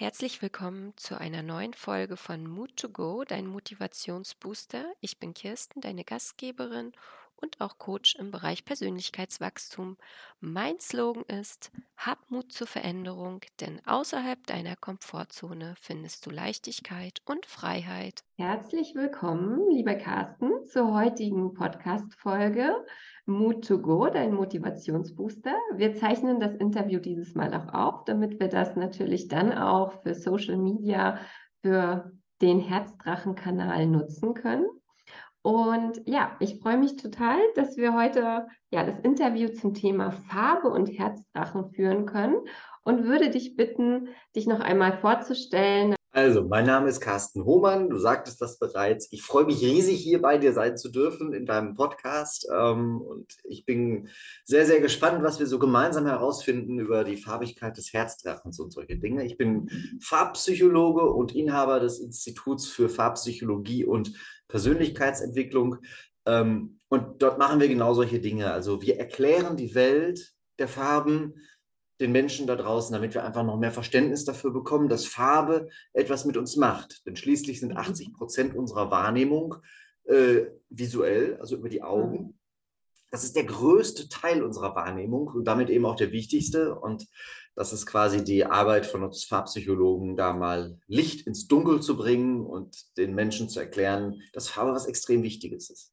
Herzlich willkommen zu einer neuen Folge von Mood to Go, dein Motivationsbooster. Ich bin Kirsten, deine Gastgeberin und auch Coach im Bereich Persönlichkeitswachstum. Mein Slogan ist, hab Mut zur Veränderung, denn außerhalb deiner Komfortzone findest du Leichtigkeit und Freiheit. Herzlich willkommen, lieber Carsten, zur heutigen Podcast-Folge Mood to Go, dein Motivationsbooster. Wir zeichnen das Interview dieses Mal auch auf, damit wir das natürlich dann auch für Social Media, für den Herzdrachen-Kanal nutzen können. Und ja, ich freue mich total, dass wir heute ja das Interview zum Thema Farbe und Herzdrachen führen können und würde dich bitten, dich noch einmal vorzustellen. Also, mein Name ist Carsten Hohmann, du sagtest das bereits. Ich freue mich riesig, hier bei dir sein zu dürfen in deinem Podcast. Ähm, und ich bin sehr, sehr gespannt, was wir so gemeinsam herausfinden über die Farbigkeit des Herzdrachens und solche Dinge. Ich bin Farbpsychologe und Inhaber des Instituts für Farbpsychologie und Persönlichkeitsentwicklung. Ähm, und dort machen wir genau solche Dinge. Also, wir erklären die Welt der Farben den Menschen da draußen, damit wir einfach noch mehr Verständnis dafür bekommen, dass Farbe etwas mit uns macht. Denn schließlich sind 80 mhm. Prozent unserer Wahrnehmung äh, visuell, also über die Augen. Mhm. Das ist der größte Teil unserer Wahrnehmung und damit eben auch der wichtigste. Und das ist quasi die Arbeit von uns Farbpsychologen, da mal Licht ins Dunkel zu bringen und den Menschen zu erklären, dass Farbe was extrem Wichtiges ist.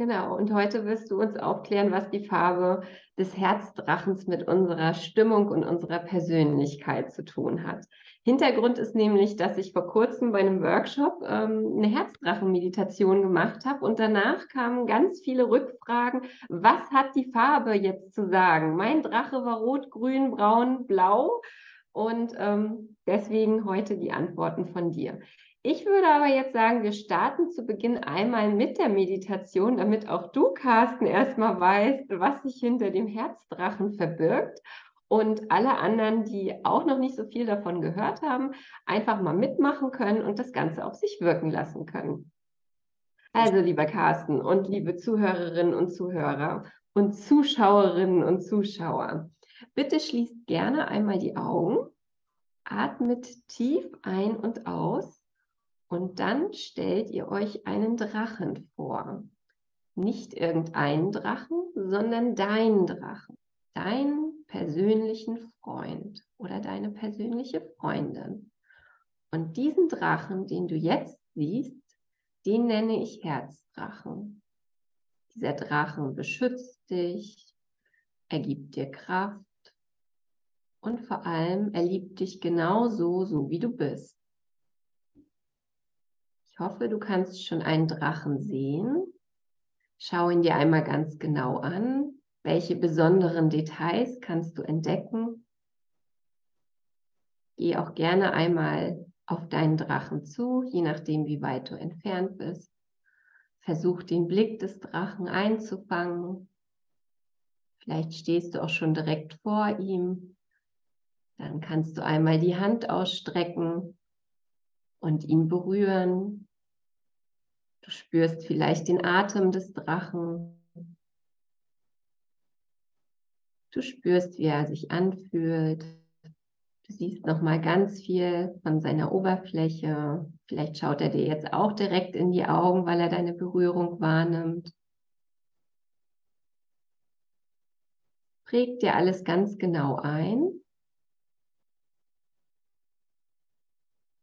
Genau, und heute wirst du uns aufklären, was die Farbe des Herzdrachens mit unserer Stimmung und unserer Persönlichkeit zu tun hat. Hintergrund ist nämlich, dass ich vor kurzem bei einem Workshop ähm, eine Herzdrachenmeditation gemacht habe und danach kamen ganz viele Rückfragen, was hat die Farbe jetzt zu sagen? Mein Drache war rot, grün, braun, blau und ähm, deswegen heute die Antworten von dir. Ich würde aber jetzt sagen, wir starten zu Beginn einmal mit der Meditation, damit auch du, Carsten, erstmal weißt, was sich hinter dem Herzdrachen verbirgt. Und alle anderen, die auch noch nicht so viel davon gehört haben, einfach mal mitmachen können und das Ganze auf sich wirken lassen können. Also, lieber Carsten und liebe Zuhörerinnen und Zuhörer und Zuschauerinnen und Zuschauer, bitte schließt gerne einmal die Augen, atmet tief ein und aus und dann stellt ihr euch einen Drachen vor. Nicht irgendeinen Drachen, sondern deinen Drachen. Deinen persönlichen Freund oder deine persönliche Freundin. Und diesen Drachen, den du jetzt siehst, den nenne ich Herzdrachen. Dieser Drachen beschützt dich, er gibt dir Kraft und vor allem er liebt dich genauso, so wie du bist hoffe, du kannst schon einen Drachen sehen. Schau ihn dir einmal ganz genau an. Welche besonderen Details kannst du entdecken? Geh auch gerne einmal auf deinen Drachen zu, je nachdem, wie weit du entfernt bist. Versuch den Blick des Drachen einzufangen. Vielleicht stehst du auch schon direkt vor ihm. Dann kannst du einmal die Hand ausstrecken und ihn berühren. Du spürst vielleicht den Atem des Drachen. Du spürst, wie er sich anfühlt. Du siehst noch mal ganz viel von seiner Oberfläche. Vielleicht schaut er dir jetzt auch direkt in die Augen, weil er deine Berührung wahrnimmt. Prägt dir alles ganz genau ein.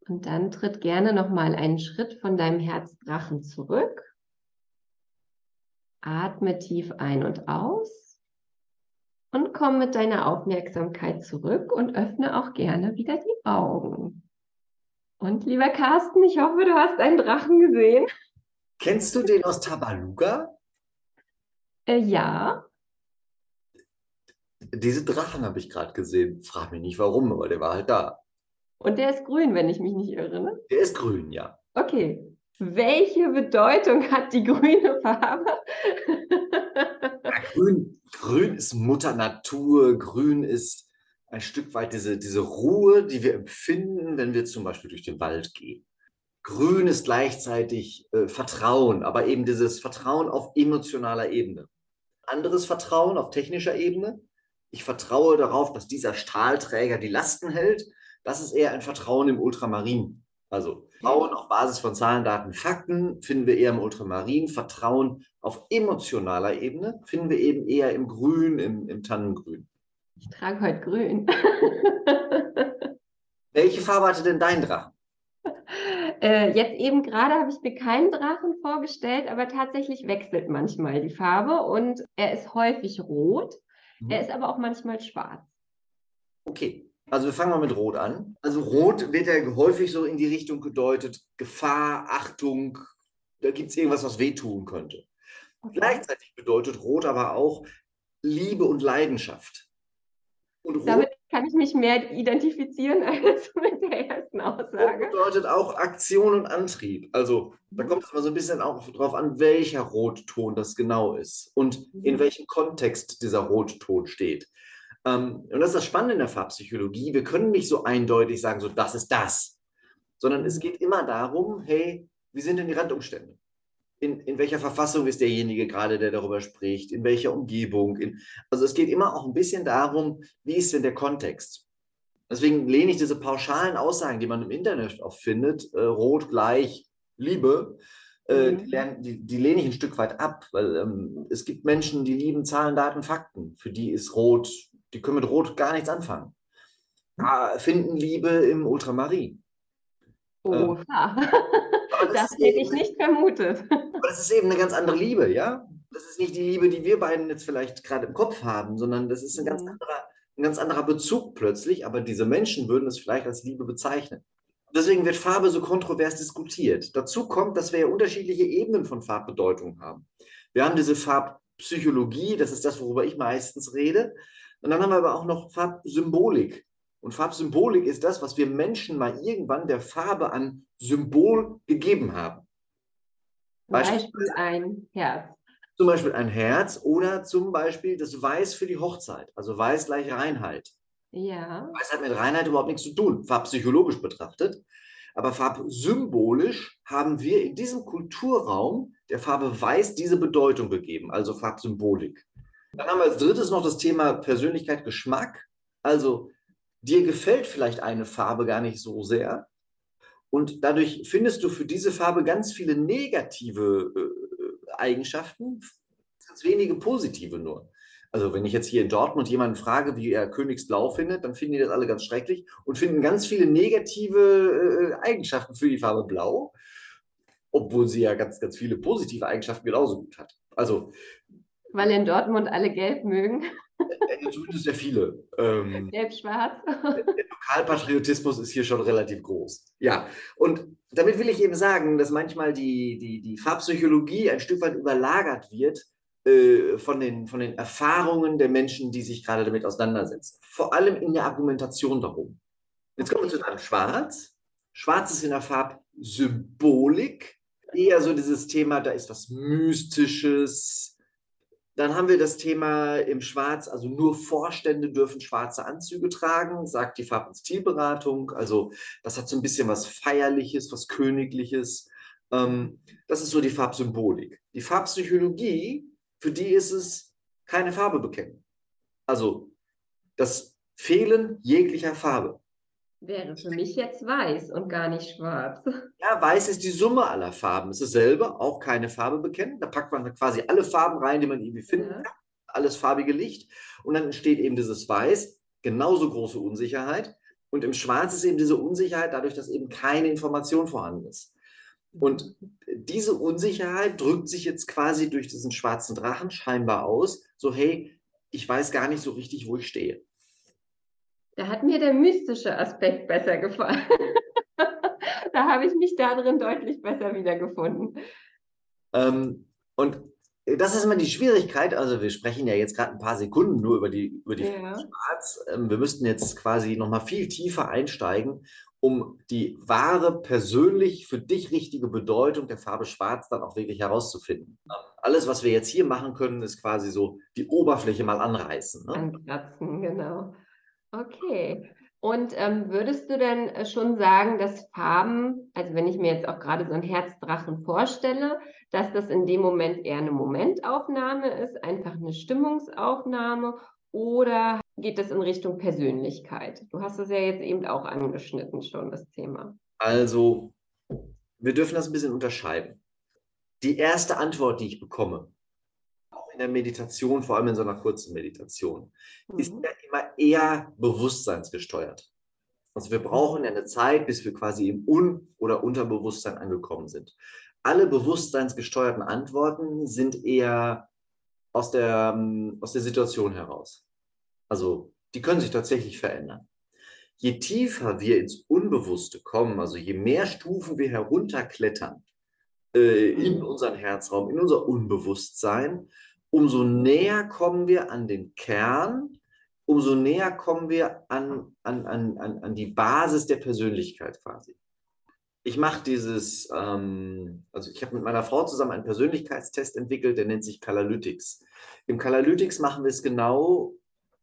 Und dann tritt gerne noch mal einen Schritt von deinem Herzdrachen zurück. Atme tief ein und aus und komm mit deiner Aufmerksamkeit zurück und öffne auch gerne wieder die Augen. Und lieber Carsten, ich hoffe, du hast einen Drachen gesehen. Kennst du den aus Tabaluga? Äh, ja. Diese Drachen habe ich gerade gesehen. Frag mich nicht warum, aber der war halt da. Und der ist grün, wenn ich mich nicht irre, ne? Der ist grün, ja. Okay. Welche Bedeutung hat die grüne Farbe? ja, grün, grün ist Mutter Natur, grün ist ein Stück weit diese, diese Ruhe, die wir empfinden, wenn wir zum Beispiel durch den Wald gehen. Grün ist gleichzeitig äh, Vertrauen, aber eben dieses Vertrauen auf emotionaler Ebene. Anderes Vertrauen auf technischer Ebene. Ich vertraue darauf, dass dieser Stahlträger die Lasten hält Das ist eher ein Vertrauen im Ultramarin. Also Vertrauen auf Basis von Zahlen, Daten, Fakten finden wir eher im Ultramarin. Vertrauen auf emotionaler Ebene finden wir eben eher im Grün, im, im Tannengrün. Ich trage heute grün. Welche Farbe hatte denn dein Drachen? Äh, jetzt eben gerade habe ich mir keinen Drachen vorgestellt, aber tatsächlich wechselt manchmal die Farbe und er ist häufig rot. Mhm. Er ist aber auch manchmal schwarz. Okay, also wir fangen mal mit Rot an. Also Rot wird ja häufig so in die Richtung gedeutet, Gefahr, Achtung, da gibt es irgendwas, was wehtun könnte. Okay. Gleichzeitig bedeutet Rot aber auch Liebe und Leidenschaft. Und Damit kann ich mich mehr identifizieren als mit der ersten Aussage. Rot bedeutet auch Aktion und Antrieb. Also da mhm. kommt es mal so ein bisschen auch darauf an, welcher Rotton das genau ist und in mhm. welchem Kontext dieser Rotton steht. Ähm, und das ist das Spannende in der Farbpsychologie. Wir können nicht so eindeutig sagen, so das ist das, sondern es geht immer darum, hey, wie sind denn die Randumstände? In, in welcher Verfassung ist derjenige gerade, der darüber spricht? In welcher Umgebung? In, also es geht immer auch ein bisschen darum, wie ist denn der Kontext? Deswegen lehne ich diese pauschalen Aussagen, die man im Internet oft findet, äh, rot gleich Liebe, äh, mhm. die, die, die, lehne ich ein Stück weit ab, weil ähm, es gibt Menschen, die lieben Zahlen, Daten, Fakten. Für die ist rot die können mit Rot gar nichts anfangen. Ah, finden Liebe im Ultramarin. Oh, ähm, das, das hätte ich nicht vermutet. Aber das ist eben eine ganz andere Liebe, ja? Das ist nicht die Liebe, die wir beiden jetzt vielleicht gerade im Kopf haben, sondern das ist ein ganz, mhm. anderer, ein ganz anderer Bezug plötzlich. Aber diese Menschen würden es vielleicht als Liebe bezeichnen. Deswegen wird Farbe so kontrovers diskutiert. Dazu kommt, dass wir ja unterschiedliche Ebenen von Farbbedeutung haben. Wir haben diese Farbpsychologie, das ist das, worüber ich meistens rede. Und dann haben wir aber auch noch Farbsymbolik. Und Farbsymbolik ist das, was wir Menschen mal irgendwann der Farbe an Symbol gegeben haben. Beispiel ein Herz. Zum Beispiel ein Herz oder zum Beispiel das Weiß für die Hochzeit. Also Weiß gleich Reinheit. Ja. Weiß hat mit Reinheit überhaupt nichts zu tun, farbpsychologisch betrachtet. Aber farbsymbolisch haben wir in diesem Kulturraum der Farbe Weiß diese Bedeutung gegeben, also Farbsymbolik. Dann haben wir als drittes noch das Thema Persönlichkeit, Geschmack. Also dir gefällt vielleicht eine Farbe gar nicht so sehr. Und dadurch findest du für diese Farbe ganz viele negative äh, Eigenschaften, ganz wenige positive nur. Also wenn ich jetzt hier in Dortmund jemanden frage, wie er Königsblau findet, dann finden die das alle ganz schrecklich und finden ganz viele negative äh, Eigenschaften für die Farbe Blau, obwohl sie ja ganz, ganz viele positive Eigenschaften genauso gut hat. Also weil in Dortmund alle gelb mögen. Äh, zumindest sehr viele. Ähm, Gelb-schwarz. Der Lokalpatriotismus ist hier schon relativ groß. Ja, und damit will ich eben sagen, dass manchmal die, die, die Farbpsychologie ein Stück weit überlagert wird äh, von, den, von den Erfahrungen der Menschen, die sich gerade damit auseinandersetzen. Vor allem in der Argumentation darum. Jetzt kommen wir zu einem Schwarz. Schwarz ist in der Farbsymbolik eher so dieses Thema, da ist was Mystisches, dann haben wir das Thema im Schwarz, also nur Vorstände dürfen schwarze Anzüge tragen, sagt die Farb- und Stilberatung. Also das hat so ein bisschen was Feierliches, was Königliches. Ähm, das ist so die Farbsymbolik. Die Farbpsychologie, für die ist es keine Farbe bekennen. Also das Fehlen jeglicher Farbe. Wäre für mich jetzt weiß und gar nicht schwarz. Ja, weiß ist die Summe aller Farben. Es ist selber auch keine Farbe bekennen. Da packt man quasi alle Farben rein, die man irgendwie finden ja. kann. Alles farbige Licht. Und dann entsteht eben dieses Weiß, genauso große Unsicherheit. Und im Schwarz ist eben diese Unsicherheit dadurch, dass eben keine Information vorhanden ist. Und diese Unsicherheit drückt sich jetzt quasi durch diesen schwarzen Drachen scheinbar aus. So, hey, ich weiß gar nicht so richtig, wo ich stehe. Da hat mir der mystische Aspekt besser gefallen. da habe ich mich darin deutlich besser wiedergefunden. Ähm, und das ist immer die Schwierigkeit. Also wir sprechen ja jetzt gerade ein paar Sekunden nur über die, über die ja. Schwarz. Ähm, wir müssten jetzt quasi nochmal viel tiefer einsteigen, um die wahre, persönlich für dich richtige Bedeutung der Farbe Schwarz dann auch wirklich herauszufinden. Alles, was wir jetzt hier machen können, ist quasi so die Oberfläche mal anreißen. Ne? Ankratzen, genau. Okay. Und ähm, würdest du denn äh, schon sagen, dass Farben, also wenn ich mir jetzt auch gerade so einen Herzdrachen vorstelle, dass das in dem Moment eher eine Momentaufnahme ist, einfach eine Stimmungsaufnahme oder geht es in Richtung Persönlichkeit? Du hast es ja jetzt eben auch angeschnitten schon, das Thema. Also, wir dürfen das ein bisschen unterscheiden. Die erste Antwort, die ich bekomme, in der Meditation, vor allem in so einer kurzen Meditation, mhm. ist ja immer eher bewusstseinsgesteuert. Also wir brauchen ja eine Zeit, bis wir quasi im Un- oder Unterbewusstsein angekommen sind. Alle bewusstseinsgesteuerten Antworten sind eher aus der, ähm, aus der Situation heraus. Also die können sich tatsächlich verändern. Je tiefer wir ins Unbewusste kommen, also je mehr Stufen wir herunterklettern äh, in mhm. unseren Herzraum, in unser Unbewusstsein, umso näher kommen wir an den Kern, umso näher kommen wir an, an, an, an, die Basis der Persönlichkeit quasi. Ich mache dieses, ähm, also ich habe mit meiner Frau zusammen einen Persönlichkeitstest entwickelt, der nennt sich Kalalytics. Im Kalalytics machen wir es genau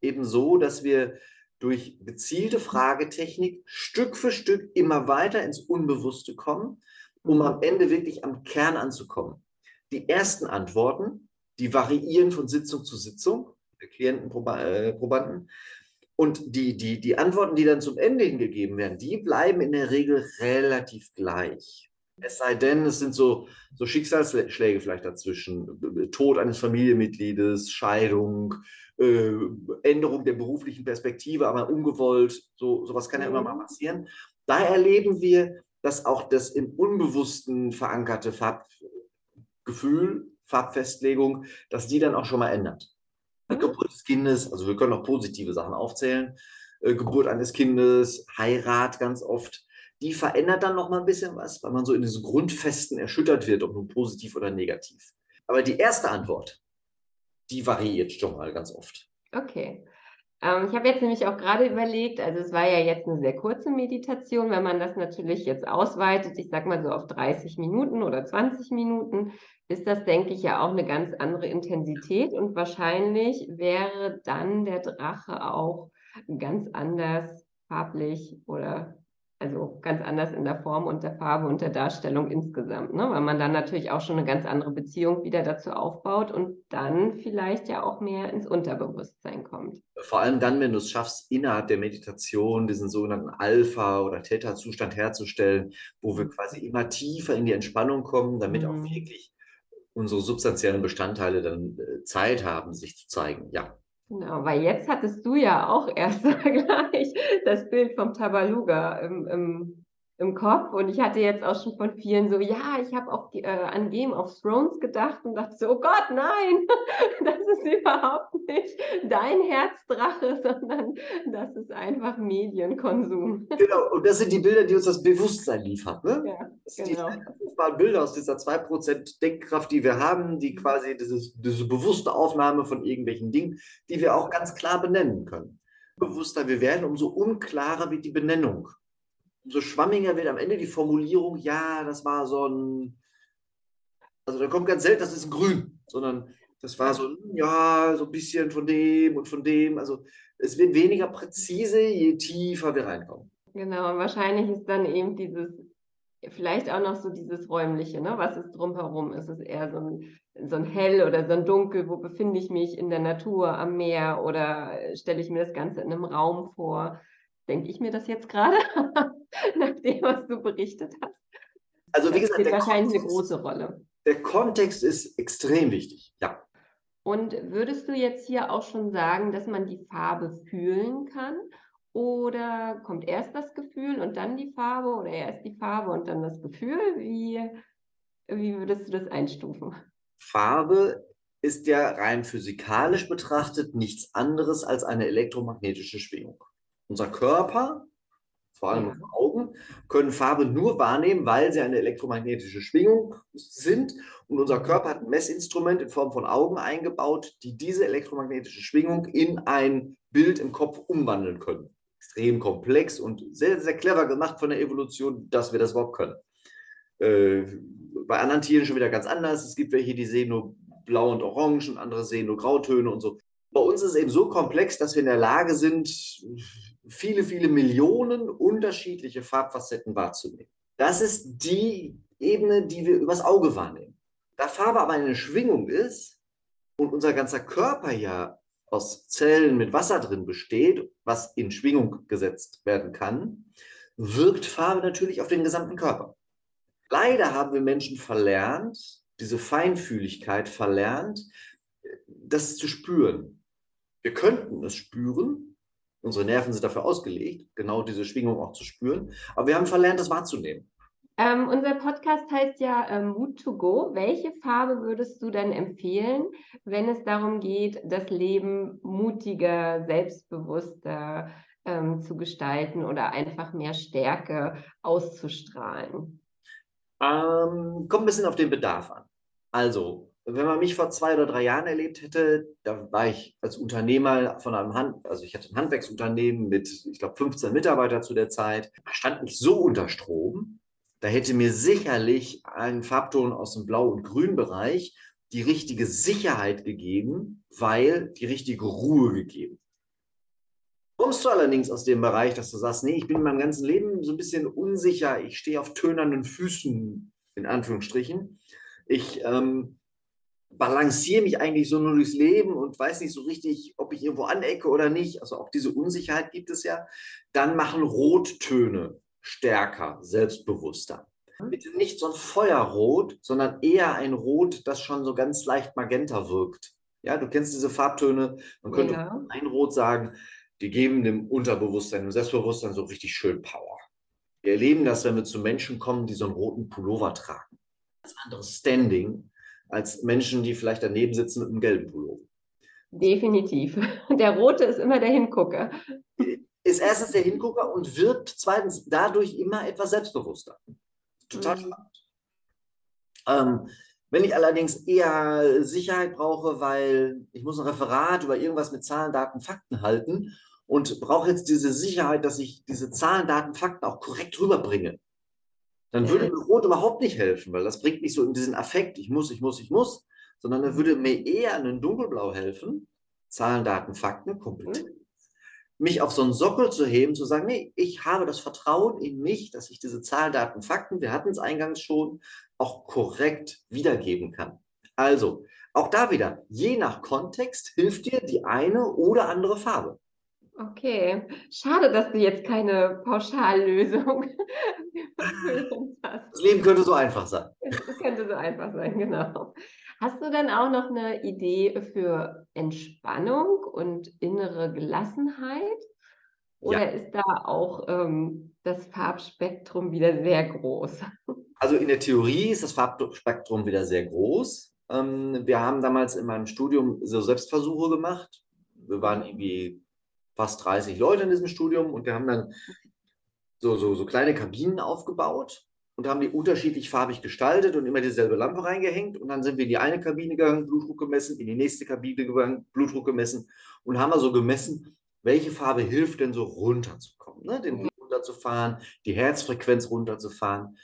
eben so, dass wir durch gezielte Fragetechnik Stück für Stück immer weiter ins Unbewusste kommen, um am Ende wirklich am Kern anzukommen. Die ersten Antworten, die variieren von Sitzung zu Sitzung, der Klienten, äh, Probanden. Und die, die, die Antworten, die dann zum Ende hingegeben werden, die bleiben in der Regel relativ gleich. Es sei denn, es sind so, so Schicksalsschläge vielleicht dazwischen. Tod eines Familienmitgliedes, Scheidung, äh, Änderung der beruflichen Perspektive, aber ungewollt. So, sowas kann ja immer mal mhm. passieren. Da erleben wir, dass auch das im Unbewussten verankerte Farbgefühl, Farbfestlegung, dass die dann auch schon mal ändert. Mhm. Geburt des Kindes, also wir können auch positive Sachen aufzählen. Äh, Geburt eines Kindes, Heirat ganz oft die verändert dann noch mal ein bisschen was, weil man so in diesen Grundfesten erschüttert wird, ob nun positiv oder negativ. Aber die erste Antwort, die variiert schon mal ganz oft. Okay. Ähm, ich habe jetzt nämlich auch gerade überlegt, also es war ja jetzt eine sehr kurze Meditation, wenn man das natürlich jetzt ausweitet, ich sage mal so auf 30 Minuten oder 20 Minuten, ist das, denke ich, ja auch eine ganz andere Intensität und wahrscheinlich wäre dann der Drache auch ganz anders farblich oder also ganz anders in der Form und der Farbe und der Darstellung insgesamt, ne? weil man dann natürlich auch schon eine ganz andere Beziehung wieder dazu aufbaut und dann vielleicht ja auch mehr ins Unterbewusstsein kommt. Vor allem dann, wenn du es schaffst, innerhalb der Meditation diesen sogenannten Alpha- oder Theta-Zustand herzustellen, wo wir quasi immer tiefer in die Entspannung kommen, damit mhm. auch wirklich unsere substanziellen Bestandteile dann äh, Zeit haben, sich zu zeigen. Ja. Genau, weil jetzt hattest du ja auch erst gleich das Bild vom Tabaluga im, im, im Kopf und ich hatte jetzt auch schon von vielen so, ja, ich habe auch äh, an Game of Thrones gedacht und dachte so, oh Gott, nein, das ist überhaupt nicht dein Herzdrache, sondern das ist einfach Medienkonsum. Genau, und das sind die Bilder, die uns das Bewusstsein liefert. Ne? Ja, das sind genau. die Bilder aus dieser 2% Denkkraft, die wir haben, die mhm. quasi dieses, diese bewusste Aufnahme von irgendwelchen Dingen, die wir auch ganz klar benennen können. Bewusster wir werden, umso unklarer wird die Benennung umso schwammiger wird am Ende die Formulierung, ja, das war so ein, also da kommt ganz selten, das ist ein Grün, sondern das war so, ja, so ein bisschen von dem und von dem. Also es wird weniger präzise, je tiefer wir reinkommen. Genau, und wahrscheinlich ist dann eben dieses, vielleicht auch noch so dieses räumliche, ne? was ist drumherum? Ist es eher so ein, so ein hell oder so ein dunkel? Wo befinde ich mich in der Natur, am Meer oder stelle ich mir das Ganze in einem Raum vor? Denke ich mir das jetzt gerade? nach dem, was du berichtet hast. Also wie gesagt, das spielt wahrscheinlich Kontext, eine große Rolle. Der Kontext ist extrem wichtig, ja. Und würdest du jetzt hier auch schon sagen, dass man die Farbe fühlen kann? Oder kommt erst das Gefühl und dann die Farbe oder erst die Farbe und dann das Gefühl? Wie, wie würdest du das einstufen? Farbe ist ja rein physikalisch betrachtet nichts anderes als eine elektromagnetische Schwingung. Unser Körper vor allem unsere Augen, können Farbe nur wahrnehmen, weil sie eine elektromagnetische Schwingung sind. Und unser Körper hat ein Messinstrument in Form von Augen eingebaut, die diese elektromagnetische Schwingung in ein Bild im Kopf umwandeln können. Extrem komplex und sehr, sehr clever gemacht von der Evolution, dass wir das überhaupt können. Äh, bei anderen Tieren schon wieder ganz anders. Es gibt welche, die sehen nur blau und orange und andere sehen nur Grautöne und so. Bei uns ist es eben so komplex, dass wir in der Lage sind, viele, viele Millionen unterschiedliche Farbfacetten wahrzunehmen. Das ist die Ebene, die wir übers Auge wahrnehmen. Da Farbe aber eine Schwingung ist und unser ganzer Körper ja aus Zellen mit Wasser drin besteht, was in Schwingung gesetzt werden kann, wirkt Farbe natürlich auf den gesamten Körper. Leider haben wir Menschen verlernt, diese Feinfühligkeit verlernt, das zu spüren. Wir könnten es spüren, unsere Nerven sind dafür ausgelegt, genau diese Schwingung auch zu spüren, aber wir haben verlernt, das wahrzunehmen. Ähm, unser Podcast heißt ja ähm, Mood to Go. Welche Farbe würdest du denn empfehlen, wenn es darum geht, das Leben mutiger, selbstbewusster ähm, zu gestalten oder einfach mehr Stärke auszustrahlen? Ähm, kommt ein bisschen auf den Bedarf an. Also, wenn man mich vor zwei oder drei Jahren erlebt hätte, da war ich als Unternehmer von einem Hand, also ich hatte ein Handwerksunternehmen mit, ich glaube, 15 Mitarbeitern zu der Zeit, stand ich so unter Strom, da hätte mir sicherlich ein Farbton aus dem Blau- und Grünbereich die richtige Sicherheit gegeben, weil die richtige Ruhe gegeben. Kommst du allerdings aus dem Bereich, dass du sagst, nee, ich bin in meinem ganzen Leben so ein bisschen unsicher, ich stehe auf tönernen Füßen, in Anführungsstrichen. Ich ähm, balanciere mich eigentlich so nur durchs Leben und weiß nicht so richtig, ob ich irgendwo anecke oder nicht. Also auch diese Unsicherheit gibt es ja. Dann machen Rottöne stärker, selbstbewusster. Bitte nicht so ein Feuerrot, sondern eher ein Rot, das schon so ganz leicht magenta wirkt. Ja, du kennst diese Farbtöne. Man könnte ja. ein Rot sagen, die geben dem Unterbewusstsein, dem Selbstbewusstsein so richtig schön Power. Wir erleben das, wenn wir zu Menschen kommen, die so einen roten Pullover tragen. Ganz anderes Standing als Menschen, die vielleicht daneben sitzen mit einem gelben Pullover. Definitiv. Der rote ist immer der Hingucker ist erstens der Hingucker und wird zweitens dadurch immer etwas selbstbewusster. Total mhm. spannend. Ähm, wenn ich allerdings eher Sicherheit brauche, weil ich muss ein Referat über irgendwas mit Zahlen, Daten, Fakten halten und brauche jetzt diese Sicherheit, dass ich diese Zahlen, Daten, Fakten auch korrekt rüberbringe, dann würde mir Rot überhaupt nicht helfen, weil das bringt mich so in diesen Affekt, ich muss, ich muss, ich muss, sondern dann würde mir eher ein Dunkelblau helfen, Zahlen, Daten, Fakten, Kompetenz. Mhm mich auf so einen Sockel zu heben, zu sagen, nee, ich habe das Vertrauen in mich, dass ich diese Zahlen, Daten, Fakten, wir hatten es eingangs schon, auch korrekt wiedergeben kann. Also, auch da wieder, je nach Kontext hilft dir die eine oder andere Farbe. Okay, schade, dass du jetzt keine Pauschallösung hast. Das Leben könnte so einfach sein. Es könnte so einfach sein, genau. Hast du dann auch noch eine Idee für Entspannung und innere Gelassenheit? Oder ja. ist da auch ähm, das Farbspektrum wieder sehr groß? Also in der Theorie ist das Farbspektrum wieder sehr groß. Ähm, wir haben damals in meinem Studium so Selbstversuche gemacht. Wir waren irgendwie fast 30 Leute in diesem Studium und wir haben dann so, so, so kleine Kabinen aufgebaut und haben die unterschiedlich farbig gestaltet und immer dieselbe Lampe reingehängt. Und dann sind wir in die eine Kabine gegangen, Blutdruck gemessen, in die nächste Kabine gegangen, Blutdruck gemessen und haben also gemessen, welche Farbe hilft denn so runterzukommen, ne? den Blut runterzufahren, die Herzfrequenz runterzufahren.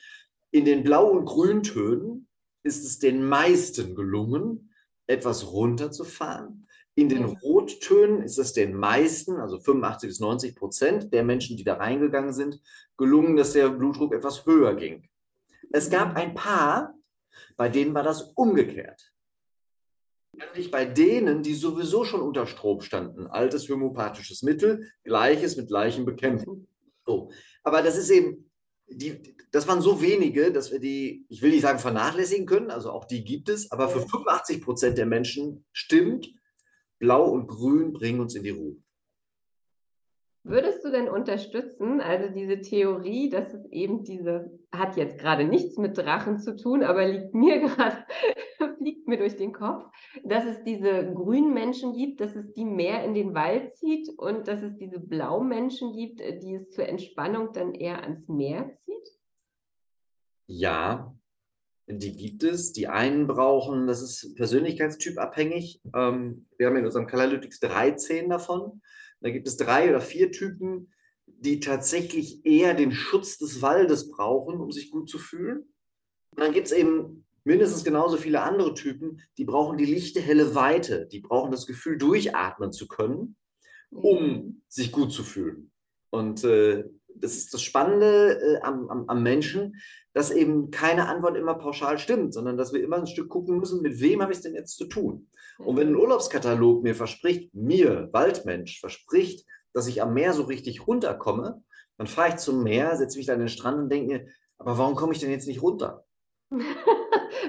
In den Blau- und Grüntönen ist es den meisten gelungen, etwas runterzufahren. In den Rottönen ist es den meisten, also 85 bis 90 Prozent der Menschen, die da reingegangen sind, gelungen, dass der Blutdruck etwas höher ging. Es gab ein paar, bei denen war das umgekehrt. Nämlich bei denen, die sowieso schon unter Strom standen. Altes homöopathisches Mittel, gleiches mit gleichem Bekämpfen. So. Aber das ist eben, die, das waren so wenige, dass wir die, ich will nicht sagen vernachlässigen können, also auch die gibt es, aber für 85 Prozent der Menschen stimmt, Blau und Grün bringen uns in die Ruhe. Würdest du denn unterstützen, also diese Theorie, dass es eben diese, hat jetzt gerade nichts mit Drachen zu tun, aber liegt mir gerade, fliegt mir durch den Kopf, dass es diese grünen Menschen gibt, dass es die mehr in den Wald zieht und dass es diese blauen Menschen gibt, die es zur Entspannung dann eher ans Meer zieht? Ja, die gibt es. Die einen brauchen, das ist persönlichkeitstypabhängig. Ähm, wir haben in unserem Kalalytics 13 davon. Da gibt es drei oder vier Typen, die tatsächlich eher den Schutz des Waldes brauchen, um sich gut zu fühlen. Und dann gibt es eben mindestens genauso viele andere Typen, die brauchen die lichte, helle Weite. Die brauchen das Gefühl, durchatmen zu können, um sich gut zu fühlen. Und äh, das ist das Spannende äh, am, am, am Menschen, dass eben keine Antwort immer pauschal stimmt, sondern dass wir immer ein Stück gucken müssen, mit wem habe ich es denn jetzt zu tun? Und wenn ein Urlaubskatalog mir verspricht, mir, Waldmensch, verspricht, dass ich am Meer so richtig runterkomme, dann fahre ich zum Meer, setze mich da an den Strand und denke mir, aber warum komme ich denn jetzt nicht runter?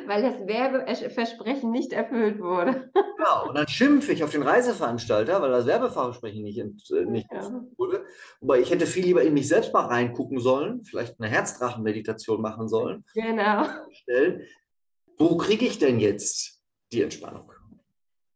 Weil das Werbeversprechen nicht erfüllt wurde. Genau, und dann schimpfe ich auf den Reiseveranstalter, weil das Werbeversprechen nicht, äh, nicht Ja. wurde. Aber ich hätte viel lieber in mich selbst mal reingucken sollen, vielleicht eine Herzdrachenmeditation machen sollen. Genau. Wo kriege ich denn jetzt die Entspannung?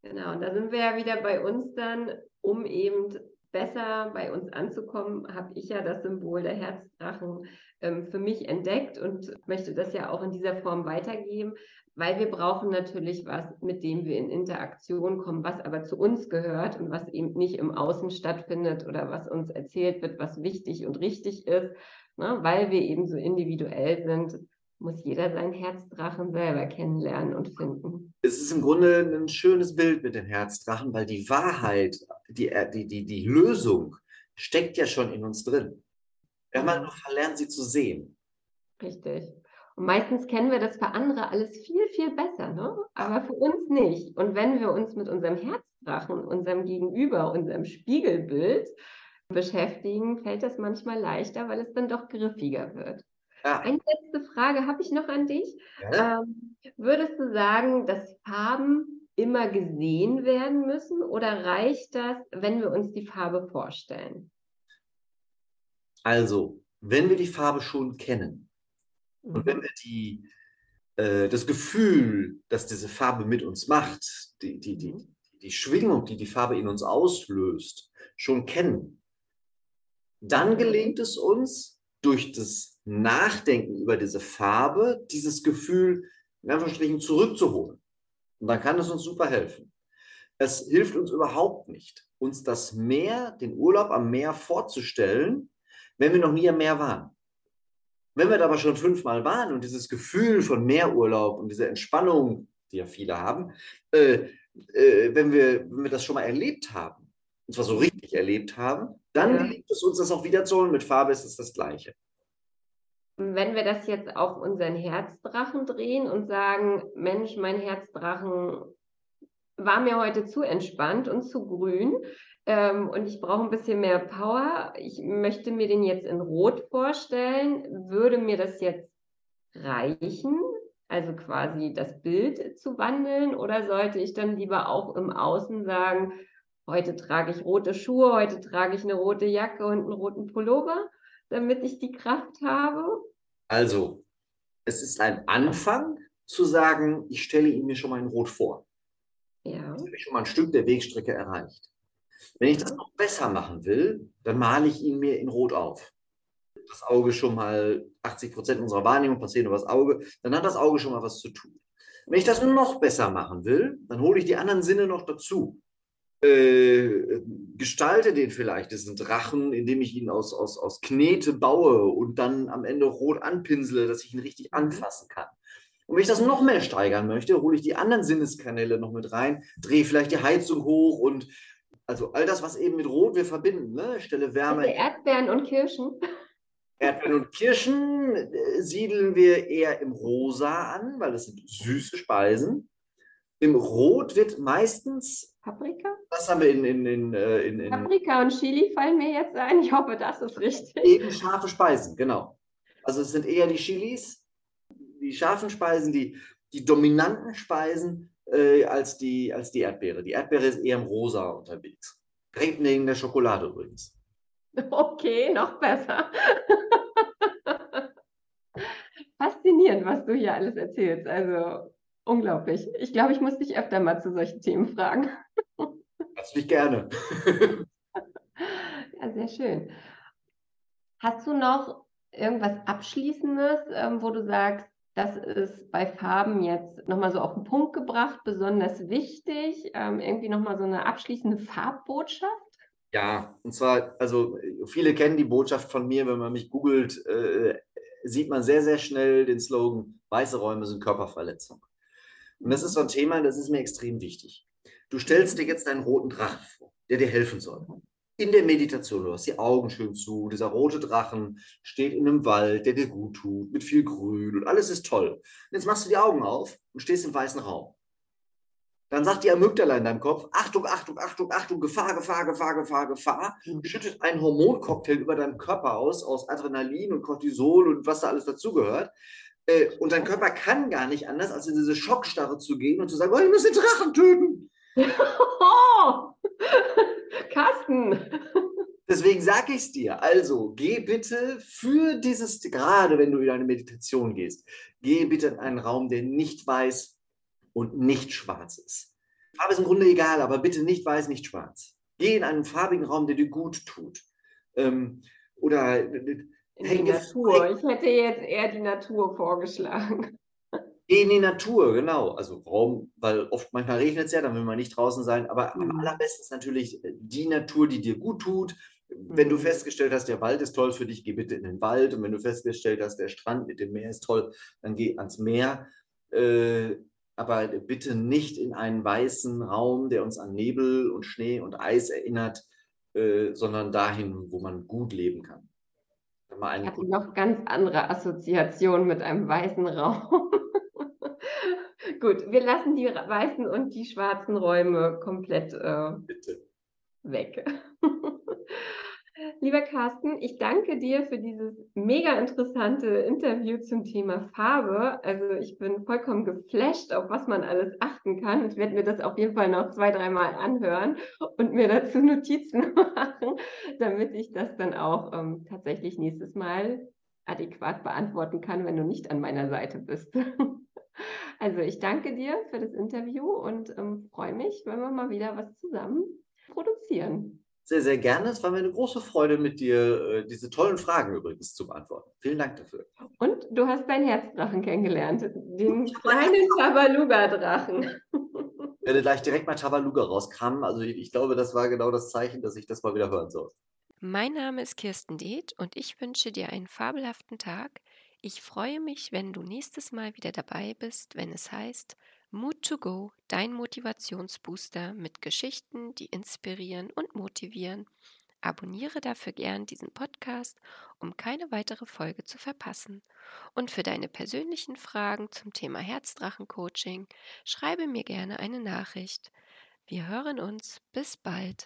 Genau, und da sind wir ja wieder bei uns dann, um eben besser bei uns anzukommen, habe ich ja das Symbol der Herzdrachen ähm, für mich entdeckt und möchte das ja auch in dieser Form weitergeben, weil wir brauchen natürlich was, mit dem wir in Interaktion kommen, was aber zu uns gehört und was eben nicht im Außen stattfindet oder was uns erzählt wird, was wichtig und richtig ist, ne? weil wir eben so individuell sind, muss jeder seinen Herzdrachen selber kennenlernen und finden. Es ist im Grunde ein schönes Bild mit den Herzdrachen, weil die Wahrheit, die, die, die, die Lösung steckt ja schon in uns drin. Haben halt noch verlernt, sie zu sehen. Richtig. Und meistens kennen wir das für andere alles viel, viel besser, ne? aber für uns nicht. Und wenn wir uns mit unserem Herzdrachen, unserem Gegenüber, unserem Spiegelbild beschäftigen, fällt das manchmal leichter, weil es dann doch griffiger wird. Ja, Eine letzte Frage habe ich noch an dich. gerne. Ähm, würdest du sagen, dass Farben immer gesehen werden müssen oder reicht das, wenn wir uns die Farbe vorstellen? Also, wenn wir die Farbe schon kennen und wenn wir die, äh, das Gefühl, das diese Farbe mit uns macht, die, die, die, Mhm. die Schwingung, die die Farbe in uns auslöst, schon kennen, dann gelingt es uns durch das Nachdenken über diese Farbe, dieses Gefühl in Anführungsstrichen zurückzuholen. Und dann kann es uns super helfen. Es hilft uns überhaupt nicht, uns das Meer, den Urlaub am Meer vorzustellen, wenn wir noch nie am Meer waren. Wenn wir da aber schon fünfmal waren und dieses Gefühl von Meerurlaub und diese Entspannung, die ja viele haben, äh, äh, wenn, wir, wenn wir das schon mal erlebt haben, und zwar so richtig erlebt haben, dann Ja. gelingt es uns, das auch wiederzuholen. Mit Farbe ist es das Gleiche. Wenn wir das jetzt auf unseren Herzdrachen drehen und sagen, Mensch, mein Herzdrachen war mir heute zu entspannt und zu grün ähm, und ich brauche ein bisschen mehr Power. Ich möchte mir den jetzt in Rot vorstellen. Würde mir das jetzt reichen, also quasi das Bild zu wandeln oder sollte ich dann lieber auch im Außen sagen, heute trage ich rote Schuhe, heute trage ich eine rote Jacke und einen roten Pullover? damit ich die Kraft habe. Also, es ist ein Anfang zu sagen, ich stelle ihn mir schon mal in Rot vor. Ja. Dann habe ich schon mal ein Stück der Wegstrecke erreicht. Wenn ich das noch besser machen will, dann male ich ihn mir in Rot auf. Das Auge schon mal 80 Prozent unserer Wahrnehmung passiert über das Auge, dann hat das Auge schon mal was zu tun. Wenn ich das noch besser machen will, dann hole ich die anderen Sinne noch dazu. Äh, gestalte den vielleicht, diesen Drachen, indem ich ihn aus, aus, aus Knete baue und dann am Ende rot anpinsele, dass ich ihn richtig anfassen kann. Und wenn ich das noch mehr steigern möchte, hole ich die anderen Sinneskanäle noch mit rein, drehe vielleicht die Heizung hoch und also all das, was eben mit Rot wir verbinden, ne? stelle Wärme. Bitte Erdbeeren und Kirschen. Erdbeeren und Kirschen äh, siedeln wir eher im Rosa an, weil das sind süße Speisen. Im Rot wird meistens, Paprika? was haben wir in, in, in, äh, in, in Paprika und Chili fallen mir jetzt ein. Ich hoffe, das ist richtig. eben scharfe Speisen, genau. Also es sind eher die Chilis, die scharfen Speisen, die, die dominanten Speisen äh, als, die, als die Erdbeere. Die Erdbeere ist eher im Rosa unterwegs. Direkt neben der Schokolade übrigens. Okay, noch besser. Faszinierend, was du hier alles erzählst. Also unglaublich. Ich glaube, ich muss dich öfter mal zu solchen Themen fragen. Herzlich gerne. Ja, sehr schön. Hast du noch irgendwas Abschließendes, ähm, wo du sagst, das ist bei Farben jetzt nochmal so auf den Punkt gebracht, besonders wichtig? Ähm, irgendwie nochmal so eine abschließende Farbbotschaft? Ja, und zwar, also viele kennen die Botschaft von mir, wenn man mich googelt, äh, sieht man sehr, sehr schnell den Slogan, weiße Räume sind Körperverletzung. Und das ist so ein Thema, das ist mir extrem wichtig. Du stellst dir jetzt einen roten Drachen vor, der dir helfen soll. in der Meditation, du hast die Augen schön zu, dieser rote Drachen steht in einem Wald, der dir gut tut, mit viel Grün und alles ist toll. Und jetzt machst du die Augen auf und stehst im weißen Raum. Dann sagt die Amygdala in deinem Kopf, Achtung, Achtung, Achtung, Achtung, Gefahr, Gefahr, Gefahr, Gefahr, Gefahr, mhm. schüttet einen Hormoncocktail über deinen Körper aus, aus Adrenalin und Cortisol und was da alles dazugehört. Äh, und dein Körper kann gar nicht anders, als in diese Schockstarre zu gehen und zu sagen, oh, ich muss den Drachen töten. Oh, Carsten. Deswegen sage ich es dir. Also, geh bitte für dieses, gerade wenn du in eine Meditation gehst, geh bitte in einen Raum, der nicht weiß und nicht schwarz ist. Farbe ist im Grunde egal, aber bitte nicht weiß, nicht schwarz. Geh in einen farbigen Raum, der dir gut tut. Ähm, oder in die Natur. Ich hätte jetzt eher die Natur vorgeschlagen. Geh in die Natur, genau. Also Raum, weil oft manchmal regnet es ja, dann will man nicht draußen sein. Aber mhm. am allerbesten ist natürlich äh, die Natur, die dir gut tut. Wenn du mhm. festgestellt hast, der Wald ist toll für dich, geh bitte in den Wald. Und wenn du festgestellt hast, der Strand mit dem Meer ist toll, dann geh ans Meer. Äh, aber bitte nicht in einen weißen Raum, der uns an Nebel und Schnee und Eis erinnert, äh, sondern dahin, wo man gut leben kann. Ich habe noch ganz andere Assoziationen mit einem weißen Raum. Gut, wir lassen die weißen und die schwarzen Räume komplett äh, weg. Lieber Carsten, ich danke dir für dieses mega interessante Interview zum Thema Farbe. Also ich bin vollkommen geflasht, auf was man alles achten kann. Ich werde mir das auf jeden Fall noch zwei, dreimal anhören und mir dazu Notizen machen, damit ich das dann auch ähm, tatsächlich nächstes Mal adäquat beantworten kann, wenn du nicht an meiner Seite bist. Also ich danke dir für das Interview und ähm, freue mich, wenn wir mal wieder was zusammen produzieren. Sehr, sehr gerne. Es war mir eine große Freude, mit dir äh, diese tollen Fragen übrigens zu beantworten. Vielen Dank dafür. Und du hast deinen Herzdrachen kennengelernt, den kleinen Tabaluga-Drachen. Ich werde gleich direkt mal Tabaluga rauskramen. Also ich, ich glaube, das war genau das Zeichen, dass ich das mal wieder hören soll. Mein Name ist Kirsten Deeth und ich wünsche dir einen fabelhaften Tag. Ich freue mich, wenn du nächstes Mal wieder dabei bist, wenn es heißt Mood to Go, dein Motivationsbooster mit Geschichten, die inspirieren und motivieren. Abonniere dafür gern diesen Podcast, um keine weitere Folge zu verpassen. Und für deine persönlichen Fragen zum Thema Herzdrachen-Coaching schreibe mir gerne eine Nachricht. Wir hören uns. Bis bald.